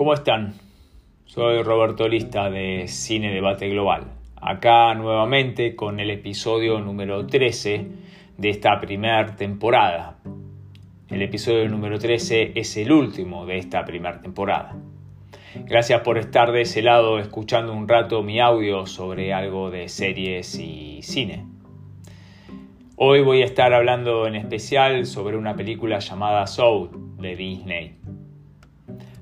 ¿Cómo están? Soy Roberto Lista de Cine Debate Global. Acá nuevamente con el episodio número 13 de esta primera temporada. El episodio número 13 es el último de esta primera temporada. Gracias por estar de ese lado escuchando un rato mi audio sobre algo de series y cine. Hoy voy a estar hablando en especial sobre una película llamada Soul de Disney.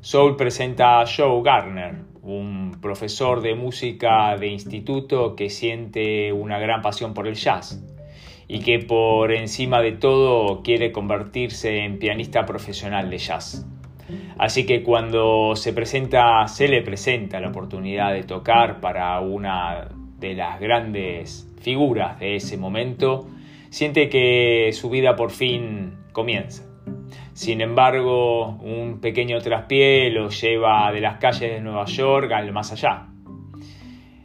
Soul presenta a Joe Garner, un profesor de música de instituto que siente una gran pasión por el jazz y que por encima de todo quiere convertirse en pianista profesional de jazz. Así que cuando se se le presenta la oportunidad de tocar para una de las grandes figuras de ese momento, siente que su vida por fin comienza. Sin embargo, un pequeño traspié lo lleva de las calles de Nueva York al más allá.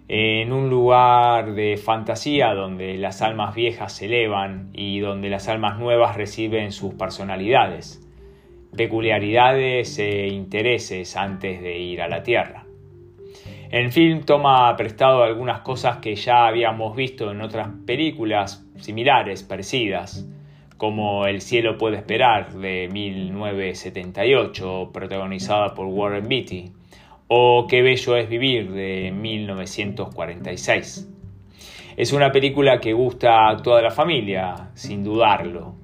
En un lugar de fantasía donde las almas viejas se elevan y donde las almas nuevas reciben sus personalidades, peculiaridades e intereses antes de ir a la Tierra. El film toma prestado algunas cosas que ya habíamos visto en otras películas similares, parecidas, como El cielo puede esperar de 1978, protagonizada por Warren Beatty, o Qué bello es vivir de 1946. Es una película que gusta a toda la familia, sin dudarlo,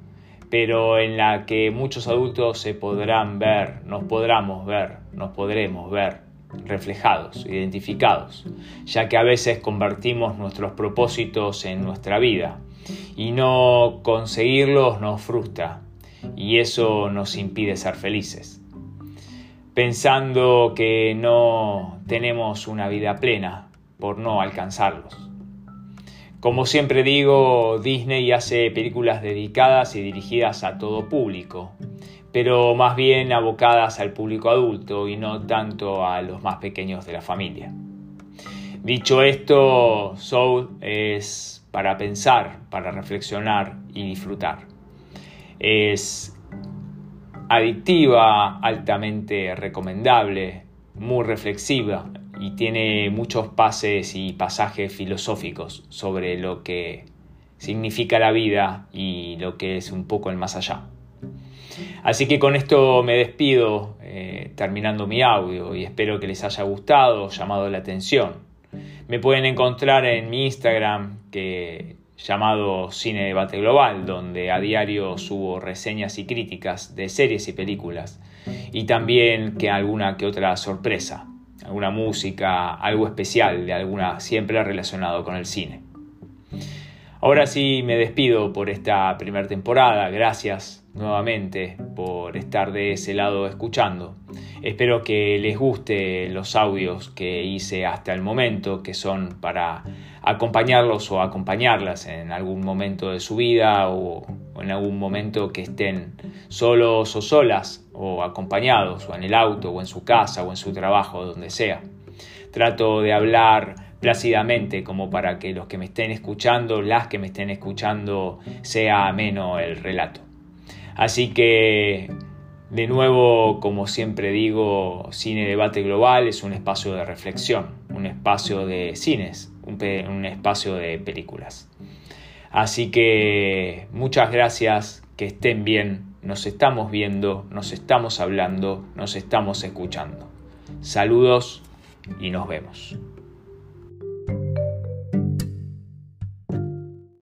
pero en la que muchos adultos se podrán ver, nos podremos ver, nos podremos ver reflejados, identificados, ya que a veces convertimos nuestros propósitos en nuestra vida y no conseguirlos nos frustra y eso nos impide ser felices. Pensando que no tenemos una vida plena por no alcanzarlos. Como siempre digo, Disney hace películas dedicadas y dirigidas a todo público, pero más bien abocadas al público adulto y no tanto a los más pequeños de la familia. Dicho esto, Soul es para pensar, para reflexionar y disfrutar. Es adictiva, altamente recomendable, muy reflexiva y tiene muchos pases y pasajes filosóficos sobre lo que significa la vida y lo que es un poco el más allá. Así que con esto me despido, eh, terminando mi audio, y espero que les haya gustado, llamado la atención. Me pueden encontrar en mi Instagram que llamado Cine Debate Global, donde a diario subo reseñas y críticas de series y películas, y también que alguna que otra sorpresa, alguna música, algo especial de alguna siempre relacionado con el cine. Ahora sí me despido por esta primera temporada. Gracias nuevamente por estar de ese lado escuchando. Espero que les guste los audios que hice hasta el momento, que son para acompañarlos o acompañarlas en algún momento de su vida o en algún momento que estén solos o solas o acompañados o en el auto o en su casa o en su trabajo, donde sea. Trato de hablar plácidamente como para que los que me estén escuchando, las que me estén escuchando, sea ameno el relato. Así que, de nuevo, como siempre digo, Cine Debate Global es un espacio de reflexión, un espacio de cines, un, un espacio de películas. Así que muchas gracias, que estén bien, nos estamos viendo, nos estamos hablando, nos estamos escuchando. Saludos y nos vemos.